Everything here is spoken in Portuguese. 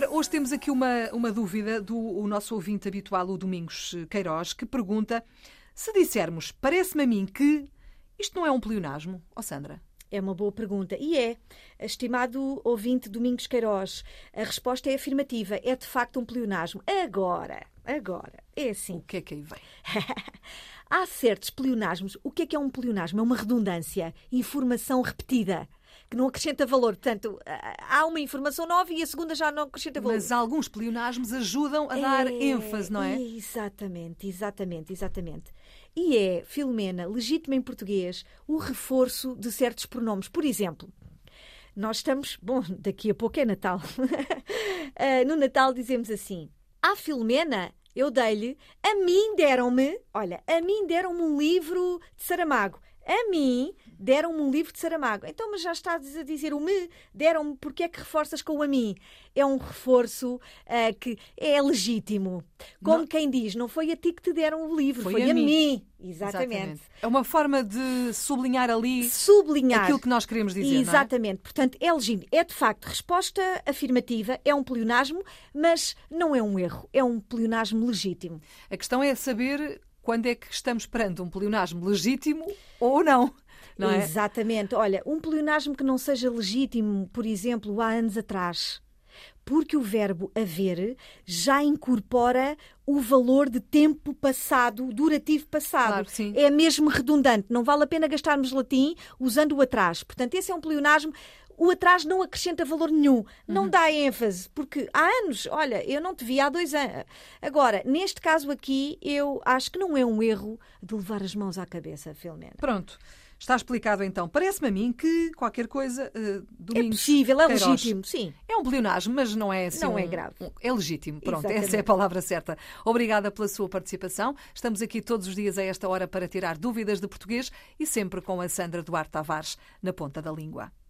Sandra, hoje temos aqui uma, uma dúvida do o nosso ouvinte habitual, o Domingos Queiroz, que pergunta se dissermos, parece-me a mim que isto não é um pleonasmo, ó oh, Sandra? É uma boa pergunta. E é, estimado ouvinte Domingos Queiroz, a resposta é afirmativa. É de facto um pleonasmo. Agora, agora, é assim. O que é que aí vem? Há certos pleonasmos. O que é que é um pleonasmo? É uma redundância, informação repetida que não acrescenta valor. Portanto, há uma informação nova e a segunda já não acrescenta valor. Mas alguns pleonasmos ajudam a dar é, ênfase, não é? Exatamente, exatamente, exatamente. E é, Filomena, legítimo em português, o reforço de certos pronomes. Por exemplo, nós estamos. Bom, daqui a pouco é Natal. uh, no Natal dizemos assim: À Filomena, eu dei-lhe, a mim deram-me, olha, a mim deram-me um livro de Saramago. A mim deram-me um livro de Saramago. Então, mas já estás a dizer o me, deram-me, porque é que reforças com o a mim? É um reforço uh, que é legítimo. Como não. quem diz, não foi a ti que te deram o livro, foi, foi a, a, mim. mim. Exatamente. Exatamente. É uma forma de sublinhar ali sublinhar. aquilo que nós queremos dizer. É? Exatamente. É? Portanto, é legítimo. É de facto resposta afirmativa, é um pleonasmo, mas não é um erro, é um pleonasmo legítimo. A questão é saber quando é que estamos perante um pleonasmo legítimo ou não. Não é? Exatamente. Olha, um pleonasmo que não seja legítimo, por exemplo, há anos atrás. Porque o verbo haver já incorpora o valor de tempo passado, durativo passado. Claro, é mesmo redundante. Não vale a pena gastarmos latim usando o atrás. Portanto, esse é um pleonasmo o atraso não acrescenta valor nenhum, não uhum. dá ênfase, porque há anos, olha, eu não te vi há dois anos. Agora, neste caso aqui, eu acho que não é um erro de levar as mãos à cabeça, Filomena. Pronto. Está explicado então. Parece-me a mim que qualquer coisa. Uh, é possível, é Queiroz, legítimo, sim. É um pleonasmo, mas não é assim. Não um, é grave. Um, é legítimo. Pronto, Exatamente. essa é a palavra certa. Obrigada pela sua participação. Estamos aqui todos os dias a esta hora para tirar dúvidas de português e sempre com a Sandra Duarte Tavares na ponta da língua.